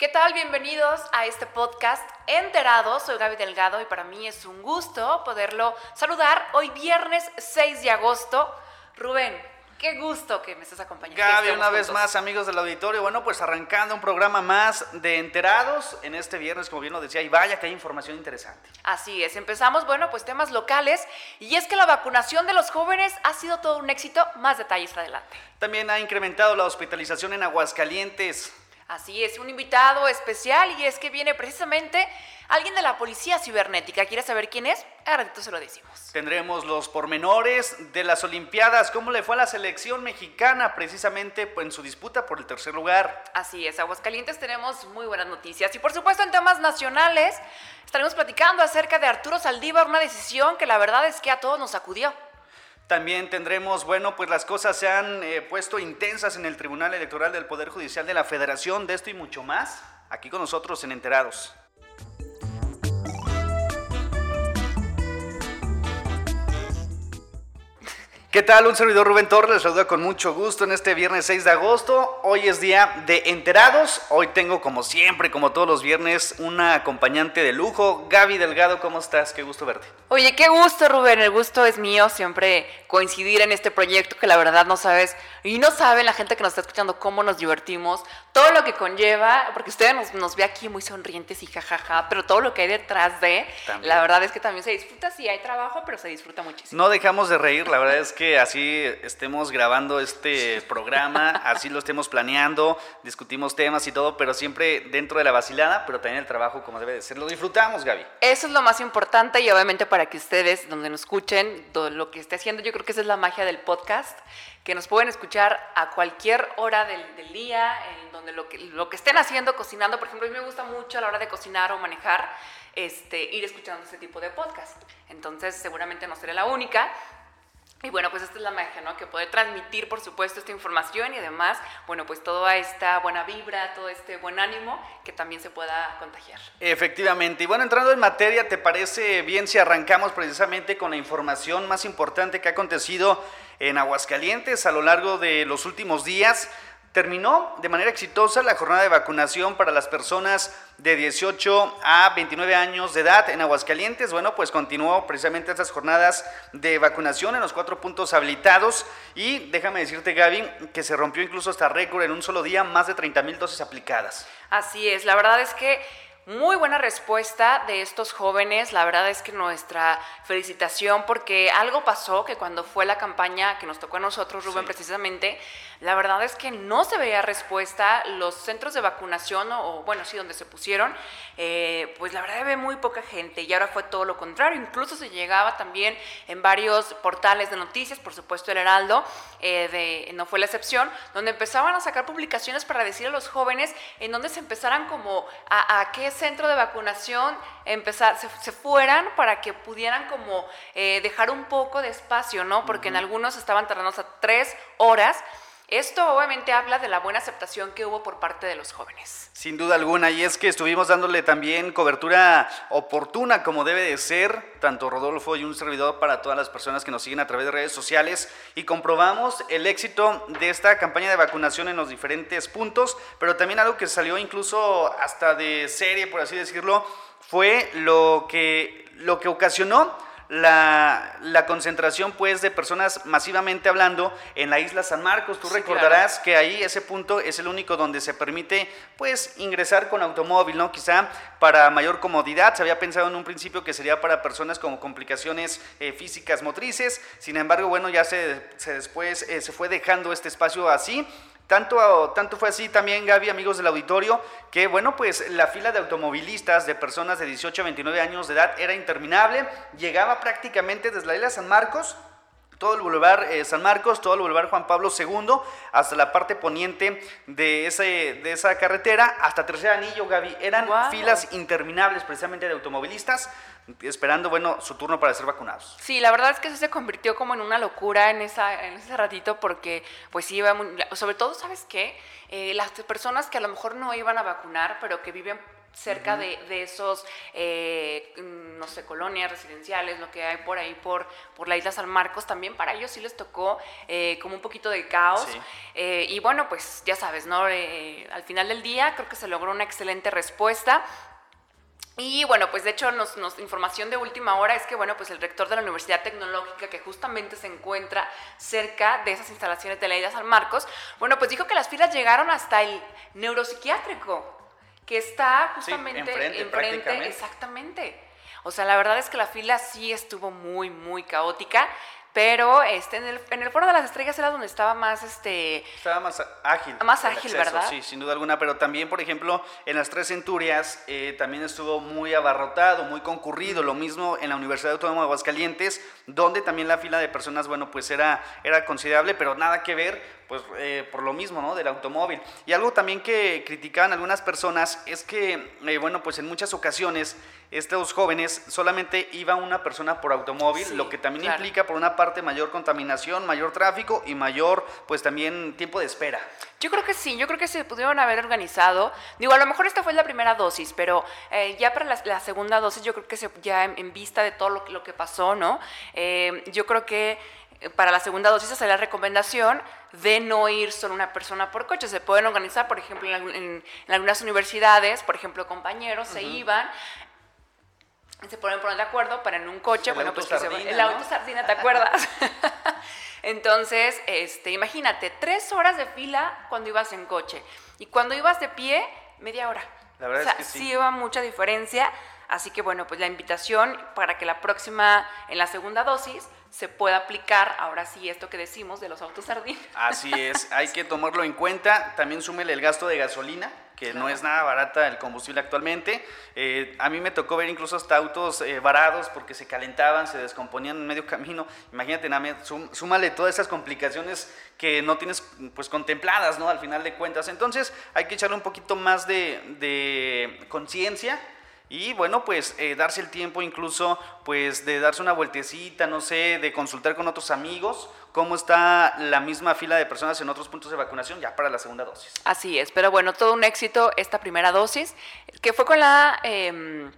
¿Qué tal? Bienvenidos a este podcast Enterados. Soy Gaby Delgado y para mí es un gusto poderlo saludar hoy viernes 6 de agosto. Rubén, Qué gusto que me estés acompañando. Gaby, una vez más, amigos del auditorio. Bueno, pues arrancando un programa más de Enterados en este viernes, como bien lo decía, y vaya que hay información interesante. Así es, empezamos, bueno, pues temas locales, y es que la vacunación de los jóvenes ha sido todo un éxito. Más detalles adelante. También ha incrementado la hospitalización en Aguascalientes. Así es, un invitado especial y es que viene precisamente alguien de la Policía Cibernética. ¿Quieres saber quién es? Ahora se lo decimos. Tendremos los pormenores de las Olimpiadas, cómo le fue a la selección mexicana precisamente en su disputa por el tercer lugar. Así es, Aguascalientes tenemos muy buenas noticias y por supuesto en temas nacionales estaremos platicando acerca de Arturo Saldívar, una decisión que la verdad es que a todos nos sacudió. También tendremos, bueno, pues las cosas se han eh, puesto intensas en el Tribunal Electoral del Poder Judicial de la Federación, de esto y mucho más, aquí con nosotros en Enterados. ¿Qué tal? Un servidor Rubén Torres, les saluda con mucho gusto en este viernes 6 de agosto. Hoy es día de enterados. Hoy tengo como siempre, como todos los viernes, una acompañante de lujo. Gaby Delgado, ¿cómo estás? Qué gusto verte. Oye, qué gusto Rubén, el gusto es mío siempre coincidir en este proyecto que la verdad no sabes y no saben la gente que nos está escuchando cómo nos divertimos, todo lo que conlleva, porque ustedes nos, nos ve aquí muy sonrientes y jajaja, pero todo lo que hay detrás de, la verdad es que también se disfruta, sí hay trabajo, pero se disfruta muchísimo. No dejamos de reír, la verdad es que que así estemos grabando este programa, así lo estemos planeando, discutimos temas y todo, pero siempre dentro de la vacilada, pero también el trabajo como debe de ser. Lo disfrutamos, Gaby. Eso es lo más importante y obviamente para que ustedes, donde nos escuchen, todo lo que esté haciendo, yo creo que esa es la magia del podcast, que nos pueden escuchar a cualquier hora del, día, en donde lo que, lo que estén haciendo, cocinando, por ejemplo, a mí me gusta mucho a la hora de cocinar o manejar, este, ir escuchando este tipo de podcast. Entonces, seguramente no seré la única, y bueno, pues esta es la magia, ¿no? Que puede transmitir, por supuesto, esta información y además, bueno, pues toda esta buena vibra, todo este buen ánimo que también se pueda contagiar. Efectivamente. Y bueno, entrando en materia, ¿te parece bien si arrancamos precisamente con la información más importante que ha acontecido en Aguascalientes a lo largo de los últimos días? Terminó de manera exitosa la jornada de vacunación para las personas de 18 a 29 años de edad en Aguascalientes. Bueno, pues continuó precisamente estas jornadas de vacunación en los cuatro puntos habilitados y déjame decirte, Gaby, que se rompió incluso hasta récord en un solo día, más de 30 mil dosis aplicadas. Así es, la verdad es que muy buena respuesta de estos jóvenes. La verdad es que nuestra felicitación porque algo pasó que cuando fue la campaña que nos tocó a nosotros, Rubén, precisamente, la verdad es que no se veía respuesta. Los centros de vacunación, o, bueno, sí, donde se pusieron, eh, pues la verdad ve muy poca gente y ahora fue todo lo contrario. Incluso se llegaba también en varios portales de noticias, por supuesto el Heraldo, eh, de, no fue la excepción, donde empezaban a sacar publicaciones para decir a los jóvenes en donde se empezaran como a, a qué centro de vacunación empezar, se, fueran para que pudieran como eh, dejar un poco de espacio, ¿no? Porque en algunos estaban tardando hasta tres horas esto obviamente habla de la buena aceptación que hubo por parte de los jóvenes. Sin duda alguna, y es que estuvimos dándole también cobertura oportuna como debe de ser, tanto Rodolfo y un servidor para todas las personas que nos siguen a través de redes sociales, y comprobamos el éxito de esta campaña de vacunación en los diferentes puntos, pero también algo que salió incluso hasta de serie, por así decirlo, fue lo que, lo que ocasionó la, la, concentración pues de personas masivamente hablando en la isla San Marcos. Tú recordarás que ahí ese punto es el único donde se permite pues ingresar con automóvil, ¿no? Quizá para mayor comodidad. Se había pensado en un principio que sería para personas con complicaciones eh, físicas motrices. Sin embargo, bueno, ya se, se después eh, se fue dejando este espacio así. Tanto, tanto fue así también, Gaby, amigos del auditorio, que bueno, pues la fila de automovilistas de personas de 18 a 29 años de edad era interminable, llegaba prácticamente desde la isla San Marcos todo el Boulevard eh, San Marcos, todo el Boulevard Juan Pablo II, hasta la parte poniente de, ese, de esa carretera, hasta Tercer Anillo, Gaby. Eran filas interminables precisamente de automovilistas esperando, bueno, su turno para ser vacunados. Sí, la verdad es que eso se convirtió como en una locura en, esa, en ese ratito porque, pues sí, iba muy, sobre todo, ¿sabes qué? Eh, las personas que a lo mejor no iban a vacunar, pero que viven cerca de, de, esos, eh, mm, no sé, colonias residenciales, lo que hay por ahí, por, por la isla San Marcos, también para ellos sí les tocó eh, como un poquito de caos. Eh, y bueno, pues ya sabes, ¿no? al final del día creo que se logró una excelente respuesta. Y bueno, pues de hecho, nos, nos, información de última hora es que, bueno, pues el rector de la Universidad Tecnológica, que justamente se encuentra cerca de esas instalaciones de la isla San Marcos, bueno, pues dijo que las filas llegaron hasta el neuropsiquiátrico que está justamente enfrente, exactamente. O sea, la verdad es que la fila sí estuvo muy, muy caótica. Pero este, en, el, en el Foro de las Estrellas era donde estaba más... Este, estaba más ágil. Más ágil, ¿verdad? Sí, sin duda alguna. Pero también, por ejemplo, en las Tres Centurias eh, también estuvo muy abarrotado, muy concurrido. Lo mismo en la Universidad Autónoma de Aguascalientes, donde también la fila de personas, bueno, pues era, era considerable, pero nada que ver pues eh, por lo mismo, ¿no? Del automóvil. Y algo también que criticaban algunas personas es que, eh, bueno, pues en muchas ocasiones estos jóvenes solamente iba una persona por automóvil, lo que también implica por una parte mayor contaminación, mayor tráfico y mayor, pues también tiempo de espera. Yo creo que sí, yo creo que se pudieron haber organizado. Digo, a lo mejor esta fue la primera dosis, pero eh, ya para la, segunda dosis yo creo que se, ya en, vista de todo lo, lo que pasó, ¿no? yo creo que para la segunda dosis hacer la recomendación de no ir solo una persona por coche. Se pueden organizar, por ejemplo, en, algunas universidades, por ejemplo, compañeros se iban, se pueden poner de acuerdo para en un coche, bueno, pues el auto sardina, ¿te acuerdas? Entonces, este, imagínate, tres horas de fila cuando ibas en coche y cuando ibas de pie, media hora. La verdad es que sí. sí iba mucha diferencia. Así que bueno, pues la invitación para que la próxima, en la segunda dosis, se pueda aplicar ahora sí esto que decimos de los autos sardín. Así es, hay que tomarlo en cuenta. También súmele el gasto de gasolina, que no es nada barata el combustible actualmente. Eh, a mí me tocó ver incluso hasta autos eh, varados porque se calentaban, se descomponían en medio camino. Imagínate, súmale todas esas complicaciones que no tienes pues contempladas, ¿no? Al final de cuentas. Entonces hay que echarle un poquito más de, de conciencia y bueno, pues eh, darse el tiempo incluso pues de darse una vueltecita, no sé, de consultar con otros amigos cómo está la misma fila de personas en otros puntos de vacunación ya para la segunda dosis. Así es, pero bueno, todo un éxito esta primera dosis, que fue con la, em,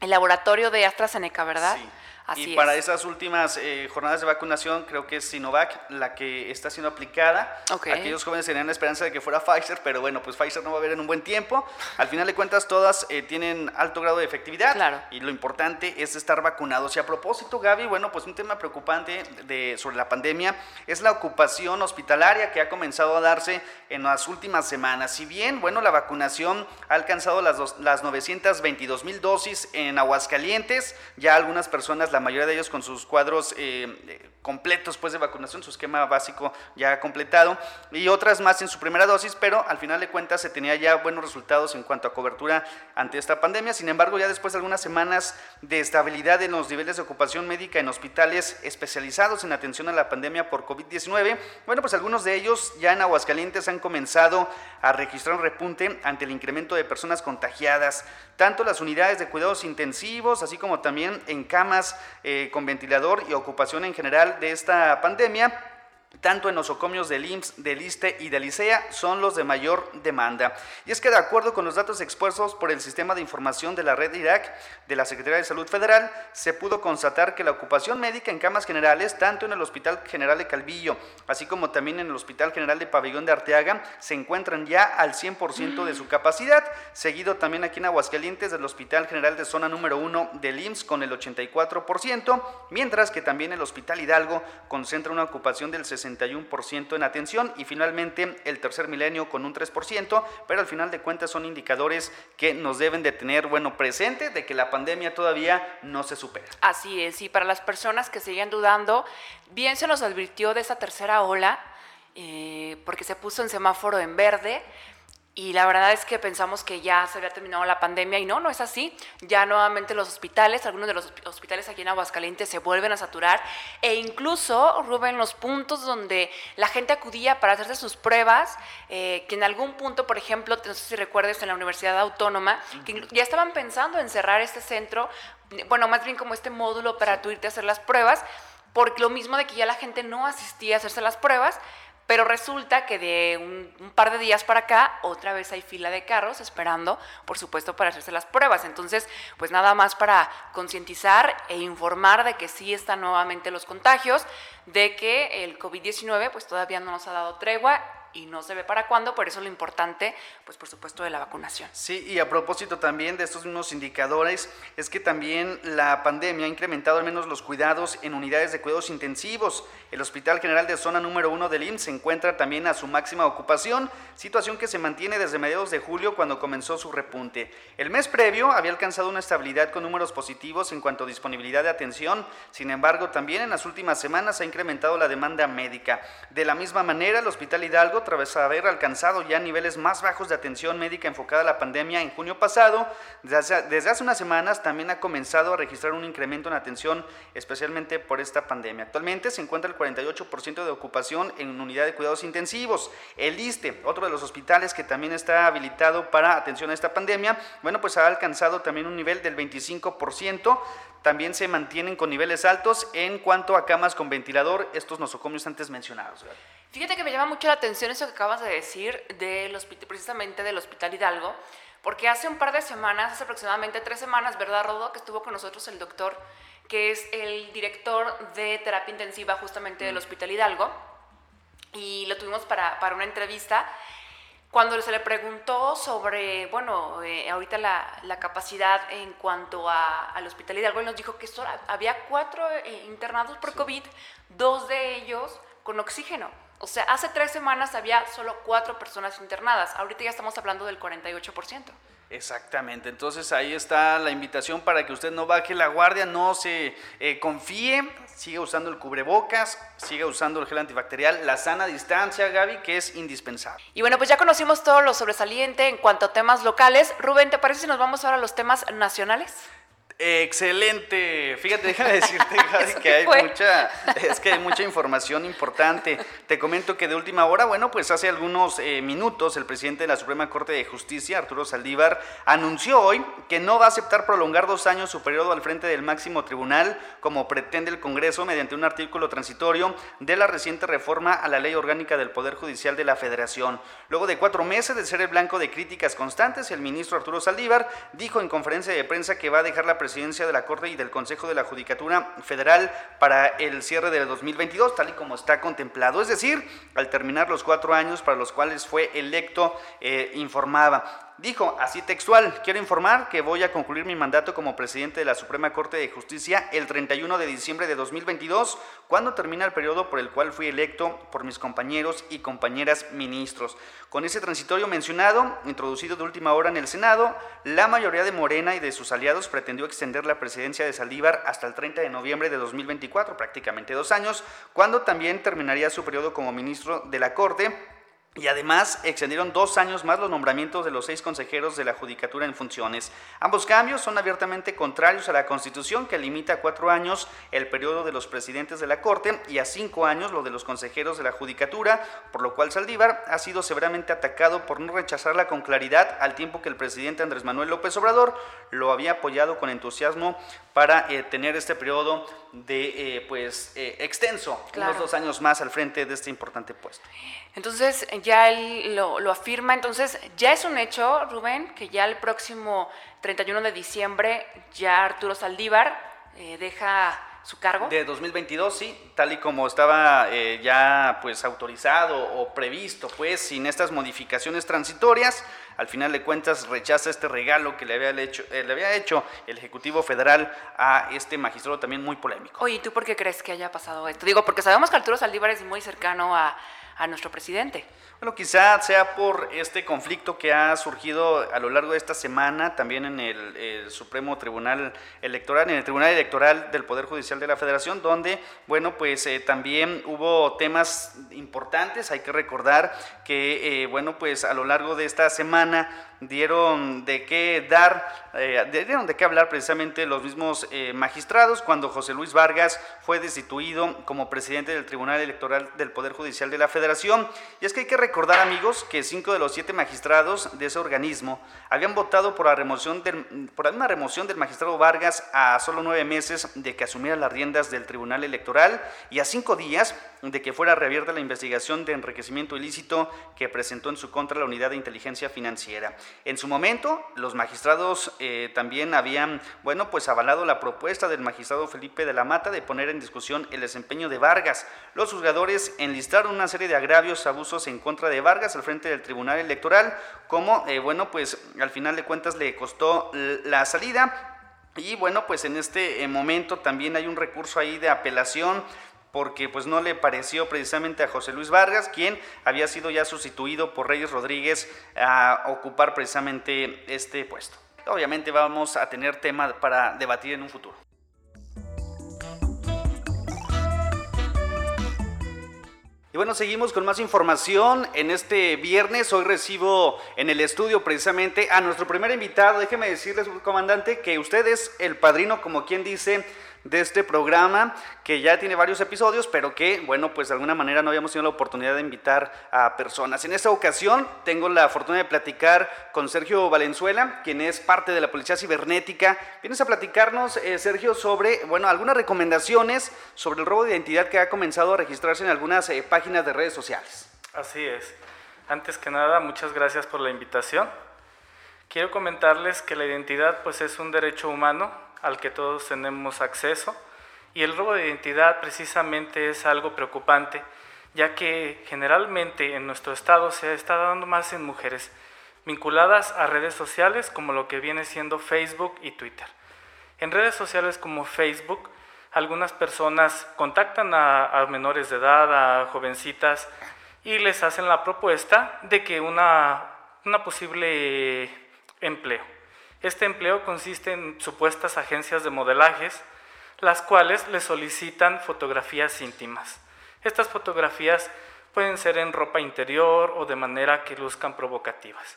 el laboratorio de AstraZeneca, ¿verdad? Sí y para esas últimas eh, jornadas de vacunación, creo que es Sinovac la que está siendo aplicada. Aquellos jóvenes tenían la esperanza de que fuera Pfizer, pero bueno, pues Pfizer no va a haber en un buen tiempo. Al final de cuentas, todas eh, tienen alto grado de efectividad. Claro. Y lo importante es estar vacunados. Y a propósito, Gaby, bueno, pues un tema preocupante de, sobre la pandemia es la ocupación hospitalaria que ha comenzado a darse en las últimas semanas. Si bien, bueno, la vacunación ha alcanzado las, dos, las 922 mil dosis en Aguascalientes, ya algunas personas la mayoría de ellos con sus cuadros eh, completos pues, de vacunación, su esquema básico ya completado, y otras más en su primera dosis, pero al final de cuentas se tenía ya buenos resultados en cuanto a cobertura ante esta pandemia. Sin embargo, ya después de algunas semanas de estabilidad en los niveles de ocupación médica en hospitales especializados en atención a la pandemia por COVID-19, bueno, pues algunos de ellos ya en Aguascalientes han comenzado a registrar un repunte ante el incremento de personas contagiadas, tanto las unidades de cuidados intensivos, así como también en camas eh, con ventilador y ocupación en general de esta pandemia tanto en nosocomios del IMSS, del ISTE y del ICEA, son los de mayor demanda. Y es que de acuerdo con los datos expuestos por el Sistema de Información de la Red Irak de la Secretaría de Salud Federal, se pudo constatar que la ocupación médica en camas generales, tanto en el Hospital General de Calvillo, así como también en el Hospital General de Pabellón de Arteaga, se encuentran ya al 100% de su capacidad, seguido también aquí en Aguascalientes del Hospital General de Zona número 1 del IMSS con el 84%, mientras que también el Hospital Hidalgo concentra una ocupación del 60% en atención y finalmente el tercer milenio con un 3%, pero al final de cuentas son indicadores que nos deben de tener, bueno, presente de que la pandemia todavía no se supera. Así es, y para las personas que siguen dudando, bien se nos advirtió de esa tercera ola, eh, porque se puso en semáforo en verde, y la verdad es que pensamos que ya se había terminado la pandemia y no, no es así. Ya nuevamente los hospitales, algunos de los hospitales aquí en Aguascalientes se vuelven a saturar e incluso, Rubén, los puntos donde la gente acudía para hacerse sus pruebas, eh, que en algún punto, por ejemplo, no sé si recuerdes en la Universidad Autónoma, que ya estaban pensando en cerrar este centro, bueno, más bien como este módulo para tú irte a hacer las pruebas, por lo mismo de que ya la gente no asistía a hacerse las pruebas pero resulta que de un, par de días para acá, otra vez hay fila de carros esperando, por supuesto, para hacerse las pruebas. Entonces, pues nada más para concientizar e informar de que sí están nuevamente los contagios, de que el COVID-19 pues todavía no nos ha dado tregua y no se ve para cuándo, por eso lo importante, pues por supuesto, de la vacunación. Sí, y a propósito también de estos mismos indicadores, es que también la pandemia ha incrementado al menos los cuidados en unidades de cuidados intensivos. El Hospital General de Zona número 1 del IMSS se encuentra también a su máxima ocupación, situación que se mantiene desde mediados de julio cuando comenzó su repunte. El mes previo había alcanzado una estabilidad con números positivos en cuanto a disponibilidad de atención, sin embargo, también en las últimas semanas ha incrementado la demanda médica. De la misma manera, el Hospital Hidalgo tras haber alcanzado ya niveles más bajos de atención médica enfocada a la pandemia en junio pasado, desde hace, unas semanas también ha comenzado a registrar un incremento en atención, especialmente por esta pandemia. Actualmente se encuentra el 48% de ocupación en unidad de cuidados intensivos. El ISTE, otro de los hospitales que también está habilitado para atención a esta pandemia, bueno, pues ha alcanzado también un nivel del 25%. También se mantienen con niveles altos en cuanto a camas con ventilador, estos nosocomios antes mencionados. Fíjate que me llama mucho la atención eso que acabas de decir del hospital, precisamente del Hospital Hidalgo, porque hace un par de semanas, hace aproximadamente tres semanas, ¿verdad, Rodo? Que estuvo con nosotros el doctor, que es el director de terapia intensiva justamente del mm. Hospital Hidalgo, y lo tuvimos para, para una entrevista. Cuando se le preguntó sobre, bueno, eh, ahorita la, la, capacidad en cuanto a, al Hospital Hidalgo, él nos dijo que había cuatro eh, internados por COVID, dos de ellos con oxígeno. O sea, hace tres semanas había solo cuatro personas internadas. Ahorita ya estamos hablando del 48%. Exactamente, entonces ahí está la invitación para que usted no baje la guardia, no se eh, confíe, siga usando el cubrebocas, siga usando el gel antibacterial, la sana distancia, Gaby, que es indispensable. Y bueno, pues ya conocimos todo lo sobresaliente en cuanto a temas locales. Rubén, ¿te parece si nos vamos ahora a los temas nacionales? Excelente. Fíjate, déjame decirte, que hay mucha, es que hay mucha información importante. Te comento que de última hora, bueno, pues hace algunos eh, minutos el presidente de la Suprema Corte de Justicia, Arturo Saldívar, anunció hoy que no va a aceptar prolongar dos años su periodo al frente del máximo tribunal, como pretende el Congreso mediante un artículo transitorio de la reciente reforma a la Ley Orgánica del Poder Judicial de la Federación. Luego de cuatro meses de ser el blanco de críticas constantes, el ministro Arturo Saldívar dijo en conferencia de prensa que va a dejar la presidencia presidencia de la Corte y del Consejo de la Judicatura Federal para el cierre del 2022, tal y como está contemplado. Es decir, al terminar los cuatro años para los cuales fue electo, eh, informaba. Dijo así textual, quiero informar que voy a concluir mi mandato como presidente de la Suprema Corte de Justicia el 31 de diciembre de 2022, cuando termina el periodo por el cual fui electo por mis compañeros y compañeras ministros. Con ese transitorio mencionado, introducido de última hora en el Senado, la mayoría de Morena y de sus aliados pretendió extender la presidencia de Saldívar hasta el 30 de noviembre de 2024, prácticamente dos años, cuando también terminaría su periodo como ministro de la Corte y además extendieron dos años más los nombramientos de los seis consejeros de la Judicatura en funciones. Ambos cambios son abiertamente contrarios a la Constitución que limita a cuatro años el periodo de los presidentes de la Corte y a cinco años lo de los consejeros de la Judicatura, por lo cual Saldívar ha sido severamente atacado por no rechazarla con claridad al tiempo que el presidente Andrés Manuel López Obrador lo había apoyado con entusiasmo para eh, tener este periodo de eh, pues eh, extenso, unos dos años más al frente de este importante puesto. Entonces, ya él lo, afirma. Entonces, ya es un hecho, Rubén, que ya el próximo 31 de diciembre ya Arturo Saldívar eh, deja su cargo. De 2022, sí, tal y como estaba eh, ya pues autorizado o previsto, pues sin estas modificaciones transitorias, al final de cuentas rechaza este regalo que le había hecho, eh, le había hecho el Ejecutivo Federal a este magistrado también muy polémico. Oye, ¿y tú por qué crees que haya pasado esto? Digo, porque sabemos que Arturo Saldívar es muy cercano a a nuestro presidente. Bueno, quizá sea por este conflicto que ha surgido a lo largo de esta semana, también en el, Supremo Tribunal Electoral, en el Tribunal Electoral del Poder Judicial de la Federación, donde, bueno, pues eh, también hubo temas importantes. Hay que recordar que, eh, bueno, pues a lo largo de esta semana, semana dieron de qué dar, eh, dieron de qué hablar precisamente los mismos eh, magistrados cuando José Luis Vargas fue destituido como presidente del Tribunal Electoral del Poder Judicial de la Federación. Y es que hay que recordar, amigos, que cinco de los siete magistrados de ese organismo habían votado por la remoción del, por la remoción del magistrado Vargas a solo nueve meses de que asumiera las riendas del Tribunal Electoral y a cinco días de que fuera reabierta la investigación de enriquecimiento ilícito que presentó en su contra la Unidad de Inteligencia En su momento, los magistrados eh, también habían, bueno, pues avalado la propuesta del magistrado Felipe de la Mata de poner en discusión el desempeño de Vargas. Los juzgadores enlistaron una serie de agravios, abusos en contra de Vargas al frente del Tribunal Electoral, como, eh, bueno, pues al final de cuentas le costó la salida. Y bueno, pues en este eh, momento también hay un recurso ahí de apelación porque pues no le pareció precisamente a José Luis Vargas, quien había sido ya sustituido por Reyes Rodríguez a ocupar precisamente este puesto. Obviamente vamos a tener tema para debatir en un futuro. Y bueno, seguimos con más información. En este viernes, hoy recibo en el estudio precisamente a nuestro primer invitado. Déjeme decirles, comandante, que usted es el padrino, como quien dice, de este programa que ya tiene varios episodios, pero que, bueno, pues de alguna manera no habíamos tenido la oportunidad de invitar a personas. En esta ocasión tengo la fortuna de platicar con Sergio Valenzuela, quien es parte de la Policía Cibernética. Vienes a platicarnos, eh, Sergio, sobre, bueno, algunas recomendaciones sobre el robo de identidad que ha comenzado a registrarse en algunas eh, páginas de redes sociales. Así es. Antes que nada, muchas gracias por la invitación. Quiero comentarles que la identidad pues es un derecho humano al que todos tenemos acceso y el robo de identidad precisamente es algo preocupante, ya que generalmente en nuestro estado se está dando más en mujeres vinculadas a redes sociales como lo que viene siendo Facebook y Twitter. En redes sociales como Facebook, algunas personas contactan a, menores de edad, a jovencitas, y les hacen la propuesta de que una, una posible empleo. Este empleo consiste en supuestas agencias de modelajes, las cuales le solicitan fotografías íntimas. Estas fotografías pueden ser en ropa interior o de manera que luzcan provocativas.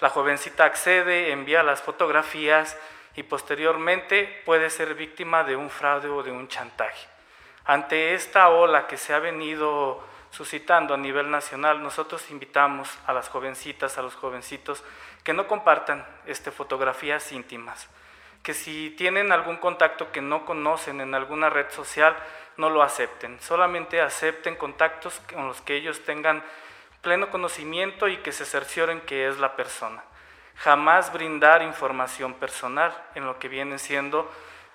La jovencita accede, envía las fotografías y posteriormente puede ser víctima de un fraude o de un chantaje. Ante esta ola que se ha venido suscitando a nivel nacional, nosotros invitamos a las jovencitas, a los jovencitos que no compartan este, fotografías íntimas, que si tienen algún contacto que no conocen en alguna red social, no lo acepten, solamente acepten contactos con los que ellos tengan pleno conocimiento y que se cercioren que es la persona. Jamás brindar información personal en lo que vienen siendo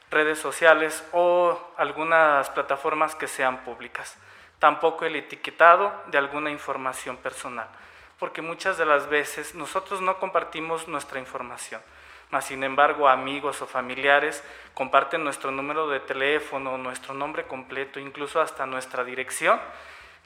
redes sociales o algunas plataformas que sean públicas. Tampoco el etiquetado de alguna información personal porque muchas de las veces nosotros no compartimos nuestra información, mas sin embargo amigos o familiares comparten nuestro número de teléfono, nuestro nombre completo, incluso hasta nuestra dirección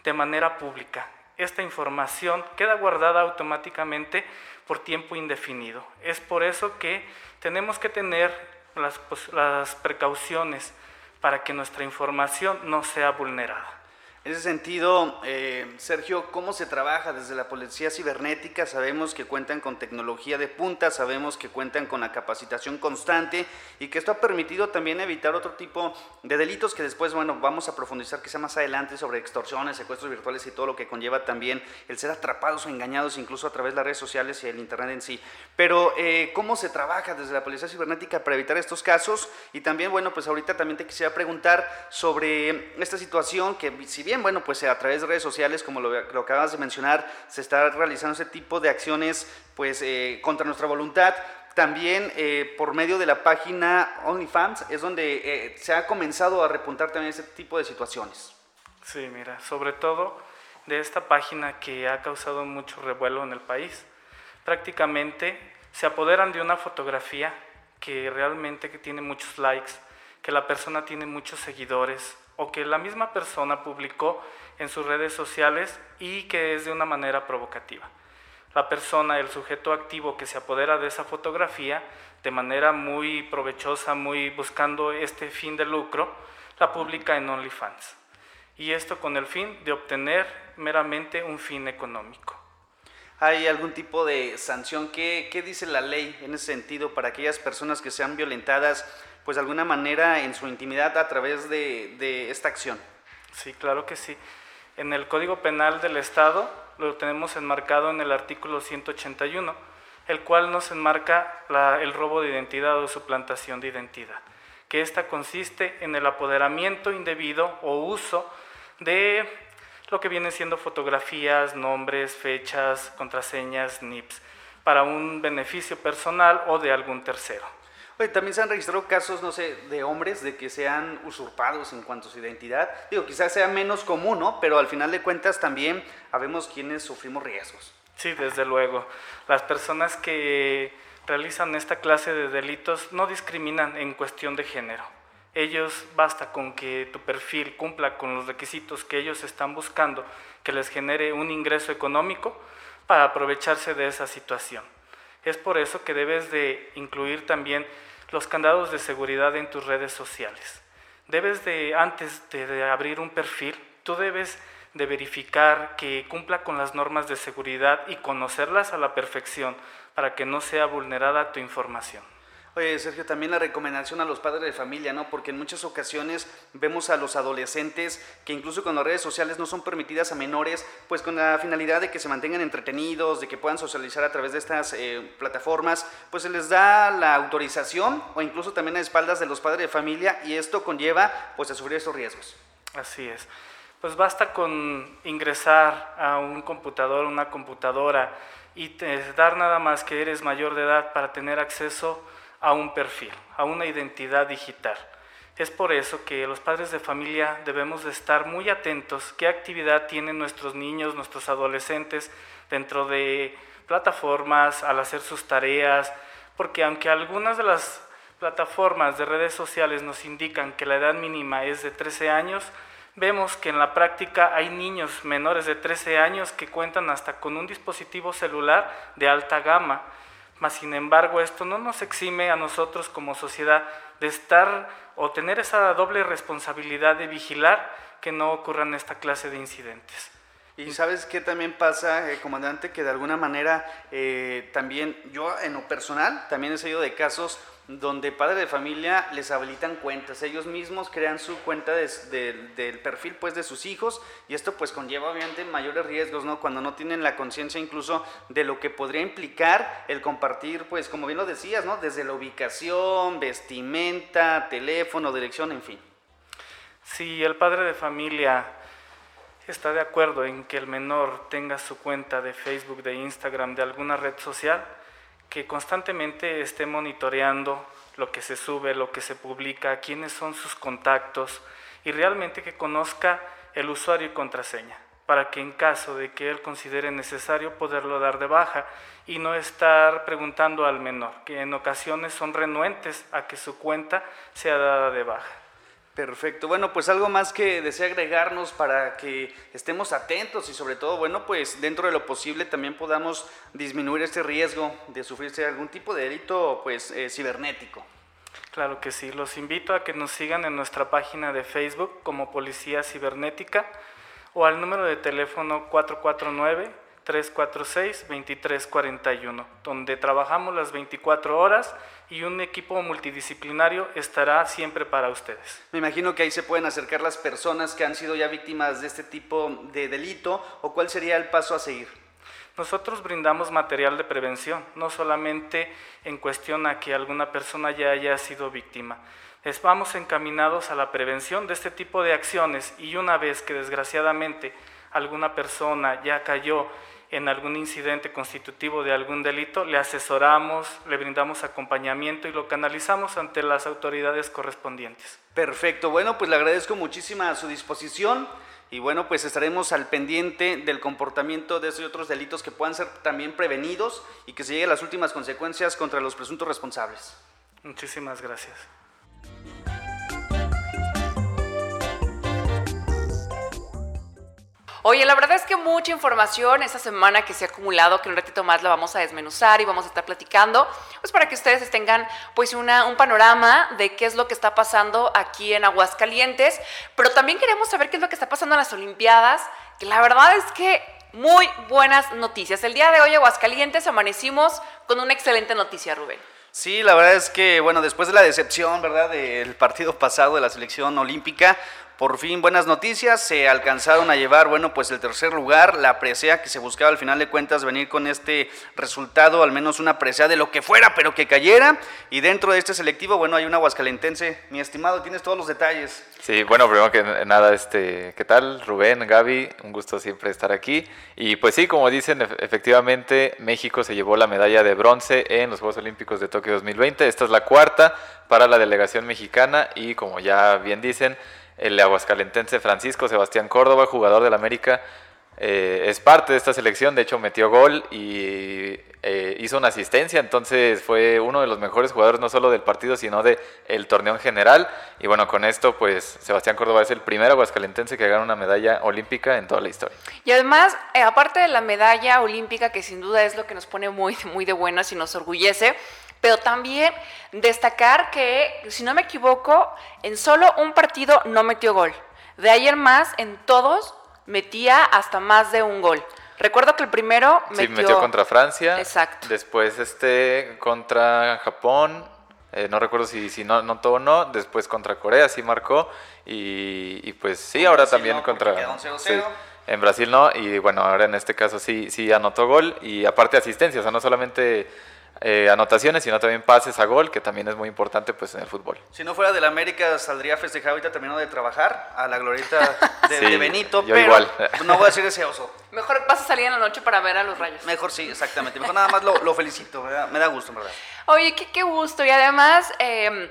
de manera pública. Esta información queda guardada automáticamente por tiempo indefinido. Es por eso que tenemos que tener las, las precauciones para que nuestra información no sea vulnerada. En ese sentido, eh, Sergio, ¿cómo se trabaja desde la Policía Cibernética? Sabemos que cuentan con tecnología de punta, sabemos que cuentan con la capacitación constante y que esto ha permitido también evitar otro tipo de delitos que después, bueno, vamos a profundizar quizá más adelante sobre extorsiones, secuestros virtuales y todo lo que conlleva también el ser atrapados o engañados incluso a través de las redes sociales y el Internet en sí. Pero, eh, ¿cómo se trabaja desde la Policía Cibernética para evitar estos casos? Y también, bueno, pues ahorita también te quisiera preguntar sobre esta situación que, si bien bueno, pues a través de redes sociales, como lo, acabas de mencionar, se está realizando ese tipo de acciones pues eh, contra nuestra voluntad. También eh, por medio de la página OnlyFans es donde eh, se ha comenzado a repuntar también ese tipo de situaciones. Sí, mira, sobre todo de esta página que ha causado mucho revuelo en el país. Prácticamente se apoderan de una fotografía que realmente que tiene muchos likes, que la persona tiene muchos seguidores, o que la misma persona publicó en sus redes sociales y que es de una manera provocativa. La persona, el sujeto activo que se apodera de esa fotografía de manera muy provechosa, muy buscando este fin de lucro, la publica en OnlyFans. Y esto con el fin de obtener meramente un fin económico. ¿Hay algún tipo de sanción? ¿Qué, ¿Qué, dice la ley en ese sentido para aquellas personas que sean violentadas, pues de alguna manera en su intimidad a través de, esta acción? Sí, claro que sí. En el Código Penal del Estado lo tenemos enmarcado en el artículo 181, el cual nos enmarca el robo de identidad o suplantación de identidad, que esta consiste en el apoderamiento indebido o uso de lo que vienen siendo fotografías, nombres, fechas, contraseñas, NIPS, para un beneficio personal o de algún tercero. Oye, también se han registrado casos, no sé, de hombres de que sean usurpados en cuanto a su identidad. Digo, quizás sea menos común, ¿no? Pero al final de cuentas también habemos quienes sufrimos riesgos. Sí, desde luego. Las personas que realizan esta clase de delitos no discriminan en cuestión de género. Ellos basta con que tu perfil cumpla con los requisitos que ellos están buscando, que les genere un ingreso económico para aprovecharse de esa situación. Es por eso que debes de incluir también los candados de seguridad en tus redes sociales. Debes de, antes de, abrir un perfil, tú debes de verificar que cumpla con las normas de seguridad y conocerlas a la perfección para que no sea vulnerada tu información. Oye, Sergio, también la recomendación a los padres de familia, ¿no? Porque en muchas ocasiones vemos a los adolescentes que incluso con las redes sociales no son permitidas a menores, pues con la finalidad de que se mantengan entretenidos, de que puedan socializar a través de estas eh, plataformas, pues se les da la autorización o incluso también a espaldas de los padres de familia y esto conlleva pues a sufrir estos riesgos. Así es. Pues basta con ingresar a un computador, una computadora y dar nada más que eres mayor de edad para tener acceso un perfil, a una identidad digital. Es por eso que los padres de familia debemos de estar muy atentos qué actividad tienen nuestros niños, nuestros adolescentes dentro de plataformas, al hacer sus tareas, porque aunque algunas de las plataformas de redes sociales nos indican que la edad mínima es de 13 años, vemos que en la práctica hay niños menores de 13 años que cuentan hasta con un dispositivo celular de alta gama mas, sin embargo, esto no nos exime a nosotros como sociedad de estar o tener esa doble responsabilidad de vigilar que no ocurran esta clase de incidentes. Y sabes qué también pasa, eh, comandante, que de alguna manera eh, también yo en lo personal también he seguido de casos donde padres de familia les habilitan cuentas, ellos mismos crean su cuenta del perfil pues de sus hijos y esto pues conlleva obviamente mayores riesgos, ¿no? Cuando no tienen la conciencia incluso de lo que podría implicar el compartir pues como bien lo decías, ¿no? Desde la ubicación, vestimenta, teléfono, dirección, en fin. Si el padre de familia está de acuerdo en que el menor tenga su cuenta de Facebook, de Instagram, de alguna red social, que constantemente esté monitoreando lo que se sube, lo que se publica, quiénes son sus contactos y realmente que conozca el usuario y contraseña para que en caso de que él considere necesario poderlo dar de baja y no estar preguntando al menor, que en ocasiones son renuentes a que su cuenta sea dada de baja. Perfecto. Bueno, pues algo más que desea agregarnos para que estemos atentos y sobre todo, bueno, pues dentro de lo posible también podamos disminuir este riesgo de sufrirse algún tipo de delito pues eh, cibernético. Claro que sí. Los invito a que nos sigan en nuestra página de Facebook como Policía Cibernética o al número de teléfono 449 346-2341, donde trabajamos las 24 horas y un equipo multidisciplinario estará siempre para ustedes. Me imagino que ahí se pueden acercar las personas que han sido ya víctimas de este tipo de delito o cuál sería el paso a seguir. Nosotros brindamos material de prevención, no solamente en cuestión a que alguna persona ya haya sido víctima. Vamos encaminados a la prevención de este tipo de acciones y una vez que desgraciadamente alguna persona ya cayó en algún incidente constitutivo de algún delito, le asesoramos, le brindamos acompañamiento y lo canalizamos ante las autoridades correspondientes. Perfecto, bueno, pues le agradezco muchísimo a su disposición y bueno, pues estaremos al pendiente del comportamiento de esos otros delitos que puedan ser también prevenidos y que se lleguen las últimas consecuencias contra los presuntos responsables. Muchísimas gracias. Oye, la verdad es que mucha información esta semana que se ha acumulado, que un ratito más la vamos a desmenuzar y vamos a estar platicando, pues para que ustedes tengan pues una, un panorama de qué es lo que está pasando aquí en Aguascalientes, pero también queremos saber qué es lo que está pasando en las Olimpiadas, que la verdad es que muy buenas noticias. El día de hoy, Aguascalientes, amanecimos con una excelente noticia, Rubén. Sí, la verdad es que, bueno, después de la decepción, ¿verdad?, del partido pasado de la selección olímpica, por fin, buenas noticias, se alcanzaron a llevar, bueno, pues el tercer lugar, la presea que se buscaba al final de cuentas venir con este resultado, al menos una presea de lo que fuera, pero que cayera. Y dentro de este selectivo, bueno, hay un aguascalentense. Mi estimado, tienes todos los detalles. Sí, bueno, primero que nada, este, ¿qué tal? Rubén, Gaby, un gusto siempre estar aquí. Y pues sí, como dicen, efectivamente, México se llevó la medalla de bronce en los Juegos Olímpicos de Tokio 2020. Esta es la cuarta para la delegación mexicana y como ya bien dicen, el aguascalentense Francisco Sebastián Córdoba, jugador del América, eh, es parte de esta selección, de hecho metió gol y eh, hizo una asistencia, entonces fue uno de los mejores jugadores no solo del partido, sino del el torneo en general. Y bueno, con esto, pues Sebastián Córdoba es el primer aguascalentense que gana una medalla olímpica en toda la historia. Y además, eh, aparte de la medalla olímpica, que sin duda es lo que nos pone muy, muy de buenas y nos orgullece, pero también destacar que, si no me equivoco, en solo un partido no metió gol. De ayer más, en todos metía hasta más de un gol. Recuerdo que el primero metió... Sí, metió contra Francia. Exacto. Después este contra Japón. Eh, no recuerdo si, si no notó o no. Después contra Corea sí marcó. Y, pues sí, ahora también contra... en Brasil no. Y bueno, ahora en este caso sí, sí anotó gol. Y aparte asistencia. O sea, no solamente eh, anotaciones, sino también pases a gol, que también es muy importante pues en el fútbol. Si no fuera del América, saldría festejado ahorita terminó de trabajar a la glorieta de, Benito, pero igual. no voy a decir ese oso. Mejor vas a salir en la noche para ver a los rayos. Mejor sí, exactamente. Mejor nada más lo, felicito, me da gusto, verdad. Oye, qué, qué gusto. Y además, em,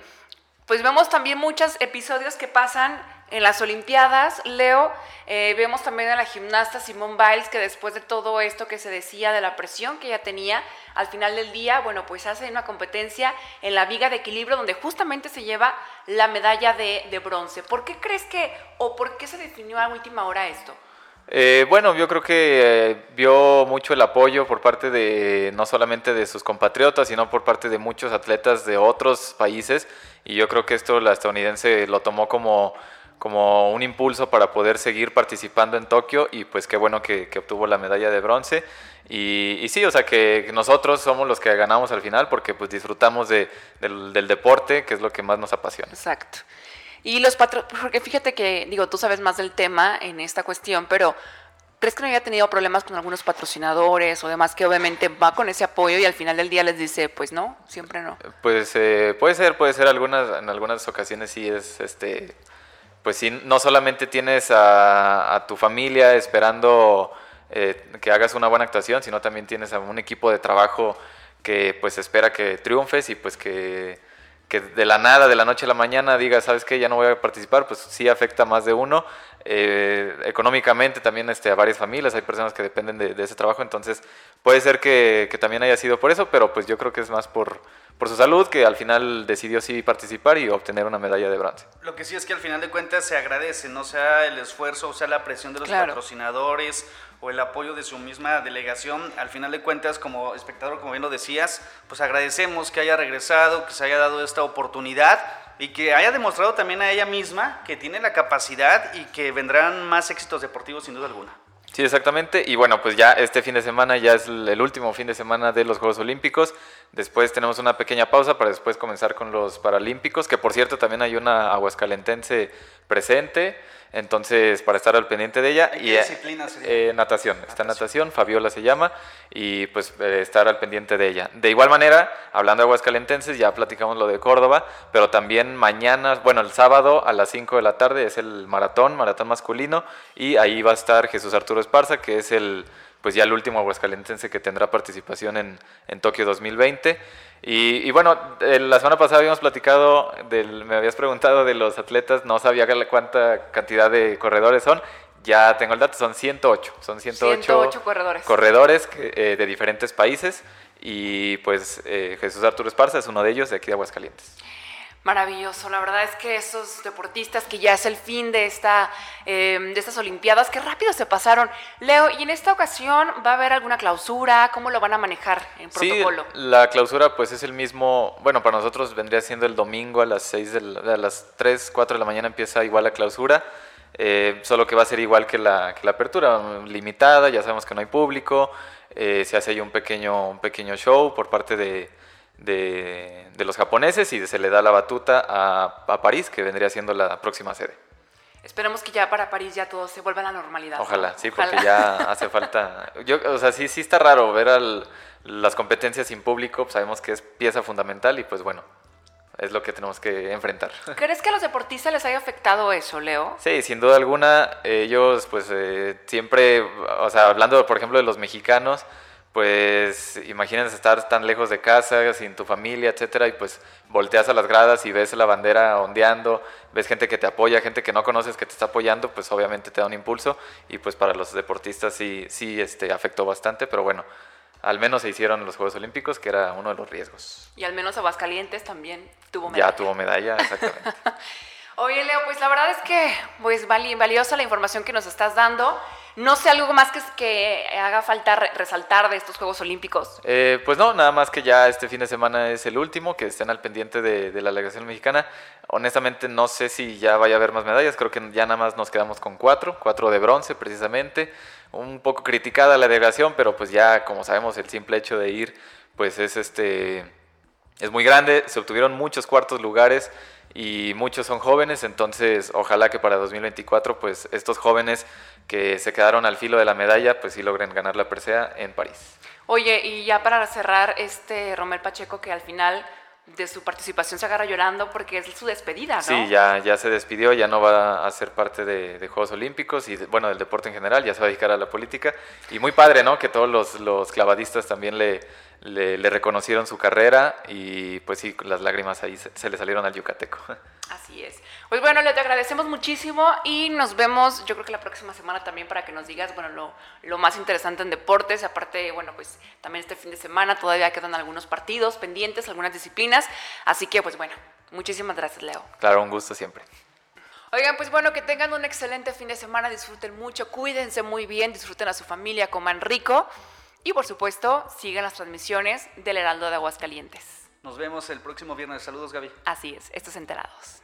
pues vemos también muchos episodios que pasan en las Olimpiadas, Leo, eh, vemos también a la gimnasta Simone Biles que después de todo esto que se decía de la presión que ella tenía, al final del día, bueno, pues hace una competencia en la viga de equilibrio donde justamente se lleva la medalla de, bronce. ¿Por qué crees que, o por qué se definió a última hora esto? Eh, bueno, yo creo que eh, vio mucho el apoyo por parte de no solamente de sus compatriotas, sino por parte de muchos atletas de otros países. Y yo creo que esto la estadounidense lo tomó como como un impulso para poder seguir participando en Tokio y pues qué bueno que, obtuvo la medalla de bronce. Y, sí, o sea que nosotros somos los que ganamos al final porque pues disfrutamos del, deporte, que es lo que más nos apasiona. Exacto. Y los patrocinadores, porque fíjate que, digo, tú sabes más del tema en esta cuestión, pero ¿crees que no había tenido problemas con algunos patrocinadores o demás que obviamente va con ese apoyo y al final del día les dice, pues no, siempre no? Pues eh, puede ser, puede ser, algunas, en algunas ocasiones sí es, este pues sí, no solamente tienes a, tu familia esperando eh, que hagas una buena actuación, sino también tienes a un equipo de trabajo que pues espera que triunfes y pues que, de la nada, de la noche a la mañana digas, ¿sabes qué? Ya no voy a participar, pues sí afecta más de uno. Eh, económicamente también este, a varias familias, hay personas que dependen de, ese trabajo, entonces puede ser que, que también haya sido por eso, pero pues yo creo que es más por por su salud, que al final decidió sí participar y obtener una medalla de bronce. Lo que sí es que al final de cuentas se agradece, no sea el esfuerzo, o sea la presión de los patrocinadores o el apoyo de su misma delegación, al final de cuentas como espectador, como bien lo decías, pues agradecemos que haya regresado, que se haya dado esta oportunidad y que haya demostrado también a ella misma que tiene la capacidad y que vendrán más éxitos deportivos sin duda alguna. Sí, exactamente. Y bueno, pues ya este fin de semana ya es el último fin de semana de los Juegos Olímpicos. Después tenemos una pequeña pausa para después comenzar con los Paralímpicos, que por cierto también hay una aguascalentense presente. Entonces, para estar al pendiente de ella. ¿Qué y, eh, disciplina eh, natación. Está natación, Fabiola se llama, y pues eh, estar al pendiente de ella. De igual manera, hablando de Aguascalentenses, ya platicamos lo de Córdoba, pero también mañana, bueno, el sábado a las 5 de la tarde es el maratón, maratón masculino, y ahí va a estar Jesús Arturo Esparza, que es el pues ya el último aguascalentense que tendrá participación en, en Tokio 2020. Y, bueno, eh, la semana pasada habíamos platicado, del, me habías preguntado de los atletas, no sabía cuánta cantidad de corredores son. Ya tengo el dato, son 108. Son 108, corredores. Corredores eh, de diferentes países. Y pues eh, Jesús Arturo Esparza es uno de ellos de aquí de Aguascalientes. Maravilloso, la verdad es que esos deportistas que ya es el fin de, esta, em, de estas Olimpiadas, que rápido se pasaron. Leo, ¿y en esta ocasión va a haber alguna clausura? ¿Cómo lo van a manejar en protocolo? Sí, la clausura pues es el mismo, bueno, para nosotros vendría siendo el domingo a las 6 de, a las 3, 4 de la mañana empieza igual la clausura. eh, solo que va a ser igual que la, que la apertura, limitada, ya sabemos que no hay público, eh, se hace ahí un pequeño, un pequeño show por parte de, de, de los japoneses y se le da la batuta a, a París, que vendría siendo la próxima sede. Esperemos que ya para París ya todo se vuelva a la normalidad. ¿no? Ojalá, sí, porque ya hace falta. Yo, o sea, sí, sí está raro ver al- las competencias sin público. pues sabemos que es pieza fundamental y pues bueno, es lo que tenemos que enfrentar. ¿Crees que a los deportistas les haya afectado eso, Leo? Sí, sin duda alguna, ellos pues eh, siempre, o sea, hablando por ejemplo de los mexicanos, pues imagínense estar tan lejos de casa, sin tu familia, etcétera, y pues volteas a las gradas y ves la bandera ondeando, ves gente que te apoya, gente que no conoces que te está apoyando, pues obviamente te da un impulso y pues para los deportistas sí, sí este, afectó bastante, pero bueno, al menos se hicieron los Juegos Olímpicos, que era uno de los riesgos. Y al menos Aguascalientes también tuvo medalla. Ya tuvo medalla, exactamente. Oye, Leo, pues la verdad es que pues vali- valiosa la información que nos estás dando. No sé algo más que, que haga falta re- resaltar de estos Juegos Olímpicos. Eh, pues no, nada más que ya este fin de semana es el último, que estén al pendiente de, de la delegación mexicana. Honestamente no sé si ya vaya a haber más medallas, creo que ya nada más nos quedamos con cuatro, cuatro de bronce precisamente. Un poco criticada la delegación, pero pues ya como sabemos el simple hecho de ir pues es este es muy grande, se obtuvieron muchos cuartos lugares y muchos son jóvenes, entonces ojalá que para 2024 pues estos jóvenes que se quedaron al filo de la medalla pues sí logren ganar la presea en París. Oye, y ya para cerrar, este Romel Pacheco que al final de su participación se agarra llorando porque es su despedida, ¿no? Sí, ya, ya se despidió, ya no va a ser parte de, de Juegos Olímpicos y bueno, del deporte en general, ya se va a dedicar a la política. Y muy padre, ¿no? Que todos los, los clavadistas también le, le, le reconocieron su carrera y pues sí, las lágrimas ahí se, se le salieron al yucateco. Así es. Pues bueno, le te agradecemos muchísimo y nos vemos, yo creo que la próxima semana también para que nos digas, bueno, lo, lo más interesante en deportes. Aparte, bueno, pues también este fin de semana todavía quedan algunos partidos pendientes, algunas disciplinas. Así que, pues bueno, muchísimas gracias, Leo. Claro, un gusto siempre. Oigan, pues bueno, que tengan un excelente fin de semana, disfruten mucho, cuídense muy bien, disfruten a su familia, coman rico y por supuesto sigan las transmisiones del Heraldo de Aguascalientes. Nos vemos el próximo viernes. Saludos, Gaby. Así es, estos enterados.